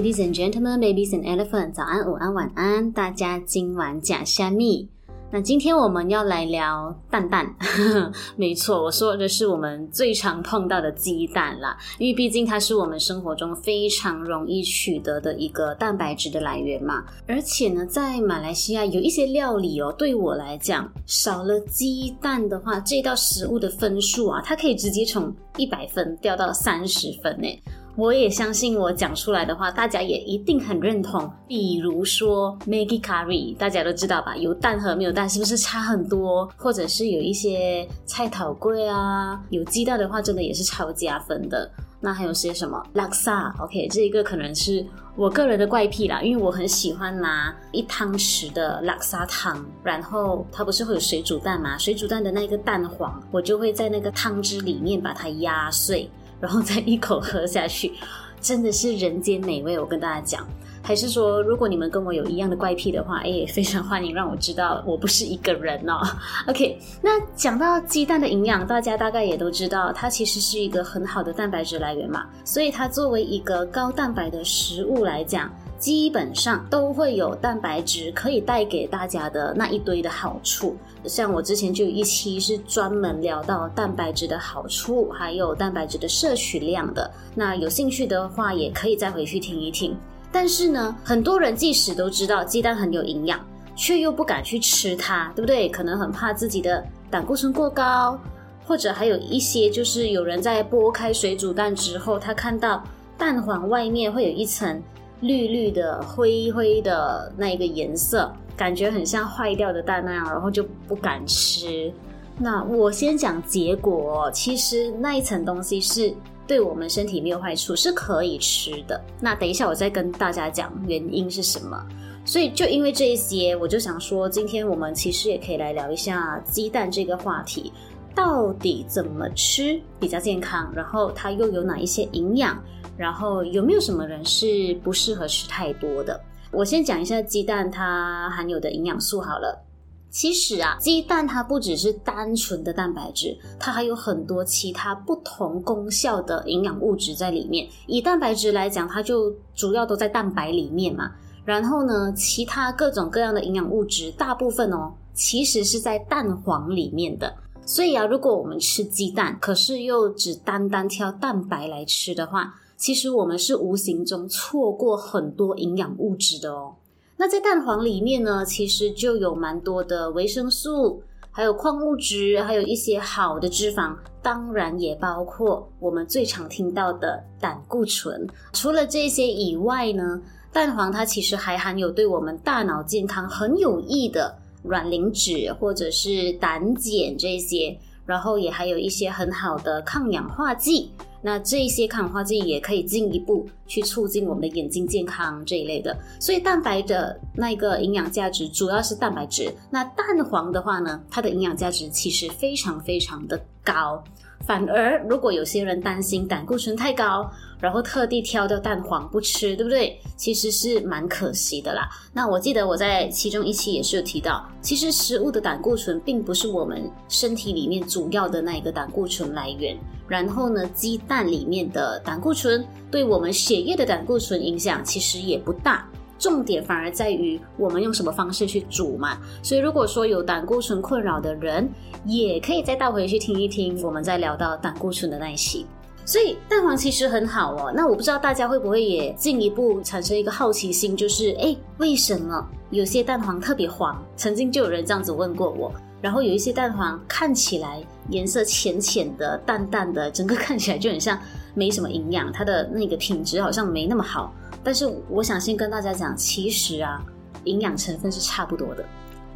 Ladies and gentlemen, babies and elephants，早安、午安、晚安，大家今晚假虾米。那今天我们要来聊蛋蛋，没错，我说的是我们最常碰到的鸡蛋啦，因为毕竟它是我们生活中非常容易取得的一个蛋白质的来源嘛。而且呢，在马来西亚有一些料理哦，对我来讲，少了鸡蛋的话，这道食物的分数啊，它可以直接从一百分掉到三十分诶。我也相信我讲出来的话，大家也一定很认同。比如说，Maggie Curry，大家都知道吧？有蛋和没有蛋是不是差很多？或者是有一些菜头粿啊，有鸡蛋的话，真的也是超加分的。那还有些什么 Laksa？OK，这一个可能是我个人的怪癖啦，因为我很喜欢拿一汤匙的 Laksa 汤，然后它不是会有水煮蛋吗？水煮蛋的那个蛋黄，我就会在那个汤汁里面把它压碎。然后再一口喝下去，真的是人间美味。我跟大家讲，还是说，如果你们跟我有一样的怪癖的话，哎，非常欢迎让我知道我不是一个人哦。OK，那讲到鸡蛋的营养，大家大概也都知道，它其实是一个很好的蛋白质来源嘛。所以它作为一个高蛋白的食物来讲，基本上都会有蛋白质可以带给大家的那一堆的好处。像我之前就有一期是专门聊到蛋白质的好处，还有蛋白质的摄取量的。那有兴趣的话，也可以再回去听一听。但是呢，很多人即使都知道鸡蛋很有营养，却又不敢去吃它，对不对？可能很怕自己的胆固醇过高，或者还有一些就是有人在剥开水煮蛋之后，他看到蛋黄外面会有一层绿绿的、灰灰的那一个颜色。感觉很像坏掉的蛋那样，然后就不敢吃。那我先讲结果，其实那一层东西是对我们身体没有坏处，是可以吃的。那等一下我再跟大家讲原因是什么。所以就因为这一些，我就想说，今天我们其实也可以来聊一下鸡蛋这个话题，到底怎么吃比较健康，然后它又有哪一些营养，然后有没有什么人是不适合吃太多的。我先讲一下鸡蛋它含有的营养素好了。其实啊，鸡蛋它不只是单纯的蛋白质，它还有很多其他不同功效的营养物质在里面。以蛋白质来讲，它就主要都在蛋白里面嘛。然后呢，其他各种各样的营养物质，大部分哦，其实是在蛋黄里面的。所以啊，如果我们吃鸡蛋，可是又只单单挑蛋白来吃的话，其实我们是无形中错过很多营养物质的哦。那在蛋黄里面呢，其实就有蛮多的维生素，还有矿物质，还有一些好的脂肪，当然也包括我们最常听到的胆固醇。除了这些以外呢，蛋黄它其实还含有对我们大脑健康很有益的卵磷脂或者是胆碱这些，然后也还有一些很好的抗氧化剂。那这些抗氧化剂也可以进一步去促进我们的眼睛健康这一类的，所以蛋白的那个营养价值主要是蛋白质。那蛋黄的话呢，它的营养价值其实非常非常的高。反而，如果有些人担心胆固醇太高，然后特地挑掉蛋黄不吃，对不对？其实是蛮可惜的啦。那我记得我在其中一期也是有提到，其实食物的胆固醇并不是我们身体里面主要的那一个胆固醇来源。然后呢，鸡蛋里面的胆固醇对我们血液的胆固醇影响其实也不大。重点反而在于我们用什么方式去煮嘛，所以如果说有胆固醇困扰的人，也可以再倒回去听一听我们在聊到胆固醇的那一期。所以蛋黄其实很好哦。那我不知道大家会不会也进一步产生一个好奇心，就是诶，为什么有些蛋黄特别黄？曾经就有人这样子问过我。然后有一些蛋黄看起来颜色浅浅的、淡淡的，整个看起来就很像没什么营养，它的那个品质好像没那么好。但是我想先跟大家讲，其实啊，营养成分是差不多的。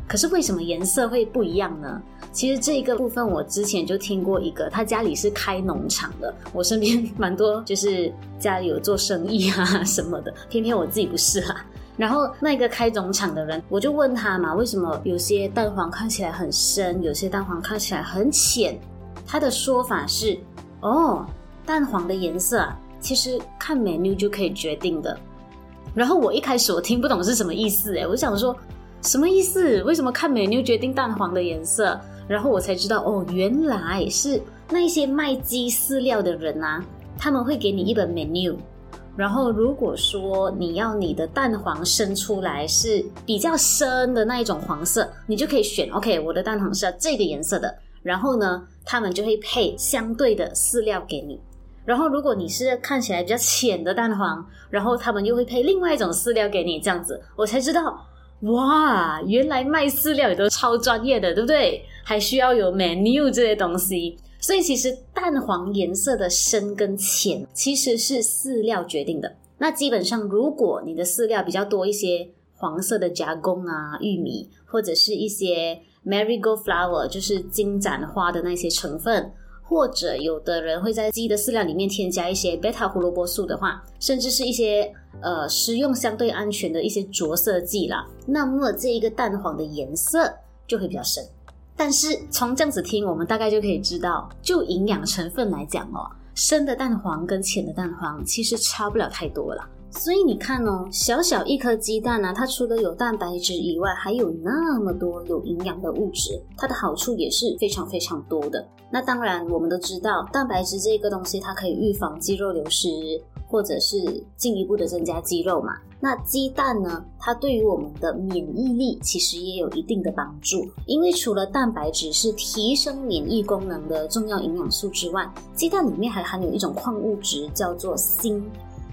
可是为什么颜色会不一样呢？其实这个部分我之前就听过一个，他家里是开农场的。我身边蛮多就是家里有做生意啊什么的，偏偏我自己不是啊。然后那个开农场的人，我就问他嘛，为什么有些蛋黄看起来很深，有些蛋黄看起来很浅？他的说法是，哦，蛋黄的颜色啊。其实看 menu 就可以决定的。然后我一开始我听不懂是什么意思，诶，我想说什么意思？为什么看 menu 决定蛋黄的颜色？然后我才知道，哦，原来是那些卖鸡饲料的人啊，他们会给你一本 menu，然后如果说你要你的蛋黄生出来是比较深的那一种黄色，你就可以选 OK，我的蛋黄是要这个颜色的。然后呢，他们就会配相对的饲料给你。然后如果你是看起来比较浅的蛋黄，然后他们又会配另外一种饲料给你，这样子我才知道，哇，原来卖饲料也都超专业的，对不对？还需要有 menu 这些东西。所以其实蛋黄颜色的深跟浅其实是饲料决定的。那基本上，如果你的饲料比较多一些黄色的加工啊，玉米或者是一些 marigold flower，就是金盏花的那些成分，或者有的人会在鸡的饲料里面添加一些贝塔胡萝卜素的话，甚至是一些呃食用相对安全的一些着色剂啦，那么这一个蛋黄的颜色就会比较深。但是从这样子听，我们大概就可以知道，就营养成分来讲哦，深的蛋黄跟浅的蛋黄其实差不了太多了。所以你看哦，小小一颗鸡蛋呢，它除了有蛋白质以外，还有那么多有营养的物质，它的好处也是非常非常多的。那当然，我们都知道，蛋白质这个东西，它可以预防肌肉流失。或者是进一步的增加肌肉嘛？那鸡蛋呢？它对于我们的免疫力其实也有一定的帮助，因为除了蛋白质是提升免疫功能的重要营养素之外，鸡蛋里面还含有一种矿物质叫做锌。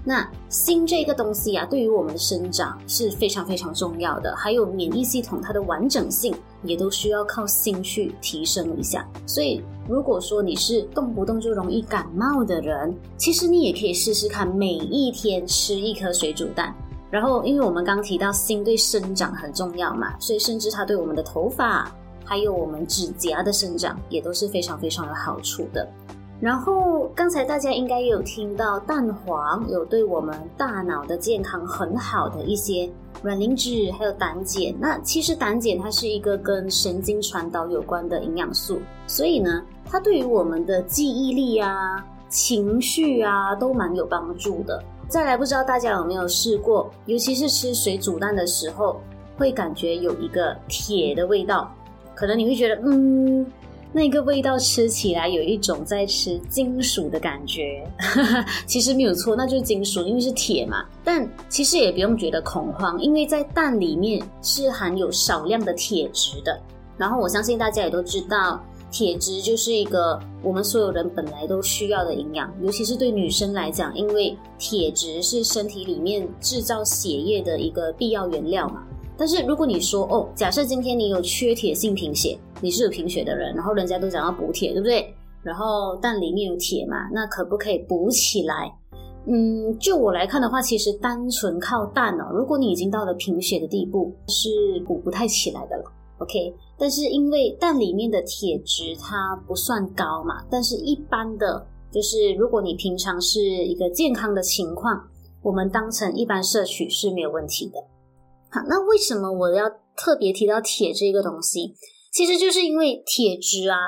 那锌这个东西啊，对于我们的生长是非常非常重要的，还有免疫系统它的完整性也都需要靠锌去提升一下。所以，如果说你是动不动就容易感冒的人，其实你也可以试试看，每一天吃一颗水煮蛋。然后，因为我们刚提到锌对生长很重要嘛，所以甚至它对我们的头发还有我们指甲的生长也都是非常非常有好处的。然后刚才大家应该有听到蛋黄有对我们大脑的健康很好的一些卵磷脂，还有胆碱。那其实胆碱它是一个跟神经传导有关的营养素，所以呢，它对于我们的记忆力啊、情绪啊都蛮有帮助的。再来，不知道大家有没有试过，尤其是吃水煮蛋的时候，会感觉有一个铁的味道，可能你会觉得，嗯。那个味道吃起来有一种在吃金属的感觉，其实没有错，那就是金属，因为是铁嘛。但其实也不用觉得恐慌，因为在蛋里面是含有少量的铁质的。然后我相信大家也都知道，铁质就是一个我们所有人本来都需要的营养，尤其是对女生来讲，因为铁质是身体里面制造血液的一个必要原料嘛。但是如果你说哦，假设今天你有缺铁性贫血，你是有贫血的人，然后人家都讲要补铁，对不对？然后蛋里面有铁嘛，那可不可以补起来？嗯，就我来看的话，其实单纯靠蛋哦，如果你已经到了贫血的地步，是补不太起来的了。OK，但是因为蛋里面的铁质它不算高嘛，但是一般的，就是如果你平常是一个健康的情况，我们当成一般摄取是没有问题的。好，那为什么我要特别提到铁这个东西？其实就是因为铁质啊，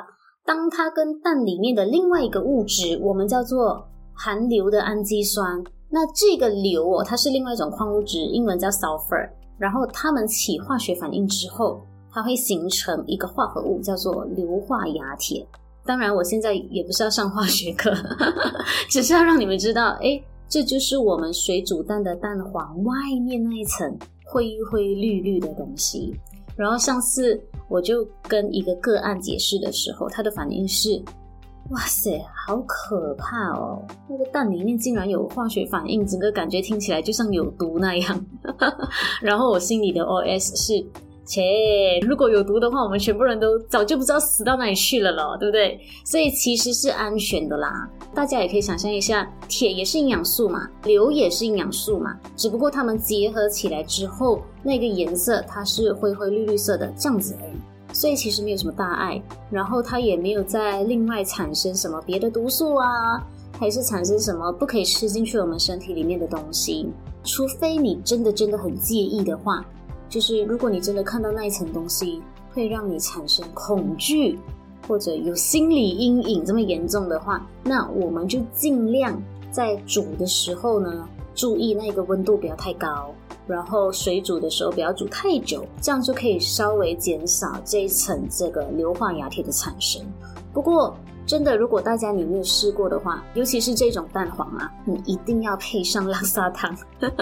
当它跟蛋里面的另外一个物质，我们叫做含硫的氨基酸，那这个硫哦，它是另外一种矿物质，英文叫 sulfur，然后它们起化学反应之后，它会形成一个化合物，叫做硫化亚铁。当然，我现在也不是要上化学课，只是要让你们知道，诶，这就是我们水煮蛋的蛋黄外面那一层。灰灰绿绿的东西，然后上次我就跟一个个案解释的时候，他的反应是：哇塞，好可怕哦！那个蛋里面竟然有化学反应，整个感觉听起来就像有毒那样。然后我心里的 OS 是。切，如果有毒的话，我们全部人都早就不知道死到哪里去了咯，对不对？所以其实是安全的啦。大家也可以想象一下，铁也是营养素嘛，硫也是营养素嘛，只不过它们结合起来之后，那个颜色它是灰灰绿绿色的这样子而已。所以其实没有什么大碍，然后它也没有再另外产生什么别的毒素啊，还是产生什么不可以吃进去我们身体里面的东西，除非你真的真的很介意的话。就是如果你真的看到那一层东西会让你产生恐惧，或者有心理阴影这么严重的话，那我们就尽量在煮的时候呢，注意那个温度不要太高，然后水煮的时候不要煮太久，这样就可以稍微减少这一层这个硫化亚铁的产生。不过真的，如果大家你没有试过的话，尤其是这种蛋黄啊，你一定要配上拉萨汤，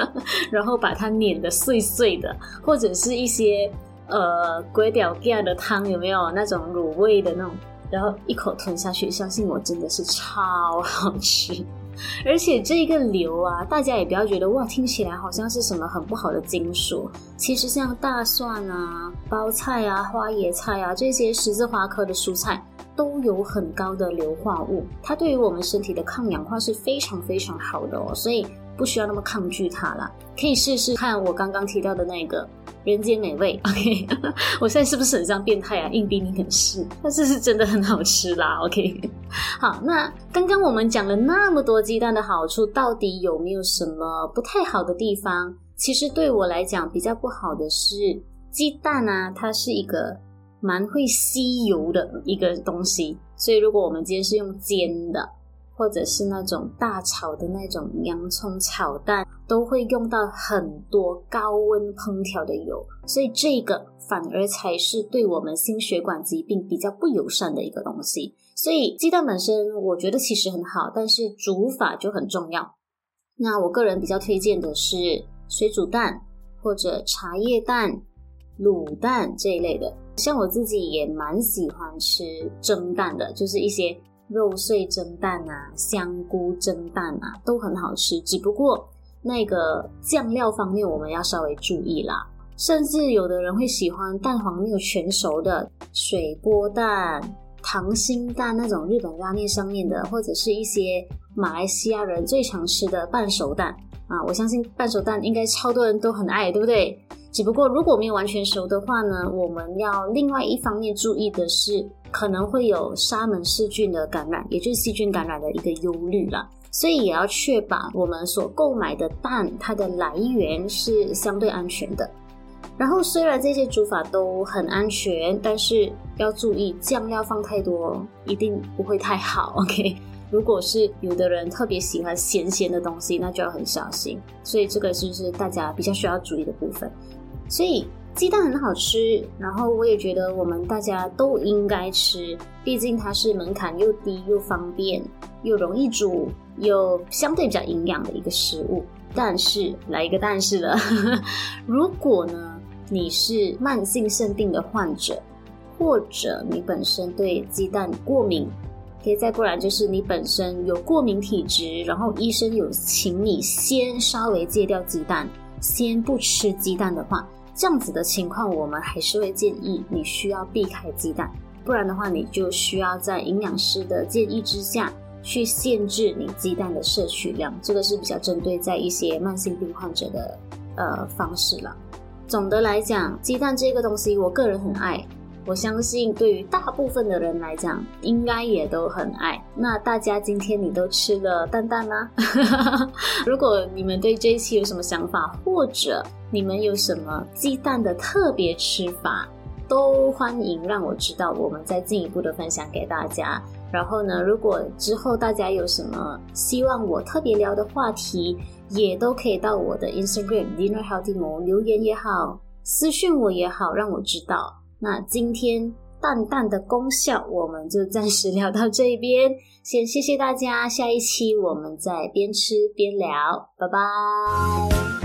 然后把它碾得碎碎的，或者是一些呃粿条羹的汤，有没有那种卤味的那种，然后一口吞下去，相信我，真的是超好吃。而且这个硫啊，大家也不要觉得哇，听起来好像是什么很不好的金属。其实像大蒜啊、包菜啊、花椰菜啊这些十字花科的蔬菜，都有很高的硫化物，它对于我们身体的抗氧化是非常非常好的哦，所以不需要那么抗拒它啦。可以试试看我刚刚提到的那个人间美味。OK，我现在是不是很像变态啊？硬逼你很试，但是是真的很好吃啦。OK，好，那刚刚我们讲了那么多鸡蛋的好处，到底有没有什么不太好的地方？其实对我来讲比较不好的是鸡蛋啊，它是一个。蛮会吸油的一个东西，所以如果我们今天是用煎的，或者是那种大炒的那种洋葱炒蛋，都会用到很多高温烹调的油，所以这个反而才是对我们心血管疾病比较不友善的一个东西。所以鸡蛋本身我觉得其实很好，但是煮法就很重要。那我个人比较推荐的是水煮蛋或者茶叶蛋、卤蛋这一类的。像我自己也蛮喜欢吃蒸蛋的，就是一些肉碎蒸蛋啊、香菇蒸蛋啊，都很好吃。只不过那个酱料方面我们要稍微注意啦。甚至有的人会喜欢蛋黄没有全熟的水波蛋、溏心蛋那种日本拉面上面的，或者是一些马来西亚人最常吃的半熟蛋啊。我相信半熟蛋应该超多人都很爱，对不对？只不过如果没有完全熟的话呢，我们要另外一方面注意的是，可能会有沙门氏菌的感染，也就是细菌感染的一个忧虑啦。所以也要确保我们所购买的蛋，它的来源是相对安全的。然后虽然这些煮法都很安全，但是要注意酱料放太多，一定不会太好。OK，如果是有的人特别喜欢咸咸的东西，那就要很小心。所以这个就是大家比较需要注意的部分。所以鸡蛋很好吃，然后我也觉得我们大家都应该吃，毕竟它是门槛又低又方便又容易煮又相对比较营养的一个食物。但是来一个但是了，如果呢你是慢性肾病的患者，或者你本身对鸡蛋过敏，可以再过来就是你本身有过敏体质，然后医生有请你先稍微戒掉鸡蛋，先不吃鸡蛋的话。这样子的情况，我们还是会建议你需要避开鸡蛋，不然的话，你就需要在营养师的建议之下去限制你鸡蛋的摄取量。这个是比较针对在一些慢性病患者的呃方式了。总的来讲，鸡蛋这个东西，我个人很爱。我相信对于大部分的人来讲，应该也都很爱。那大家今天你都吃了蛋蛋吗？如果你们对这一期有什么想法，或者你们有什么鸡蛋的特别吃法，都欢迎让我知道，我们再进一步的分享给大家。然后呢，如果之后大家有什么希望我特别聊的话题，也都可以到我的 Instagram Dinner Healthy Mo 留言也好，私讯我也好，让我知道。那今天淡淡的功效，我们就暂时聊到这边。先谢谢大家，下一期我们再边吃边聊，拜拜。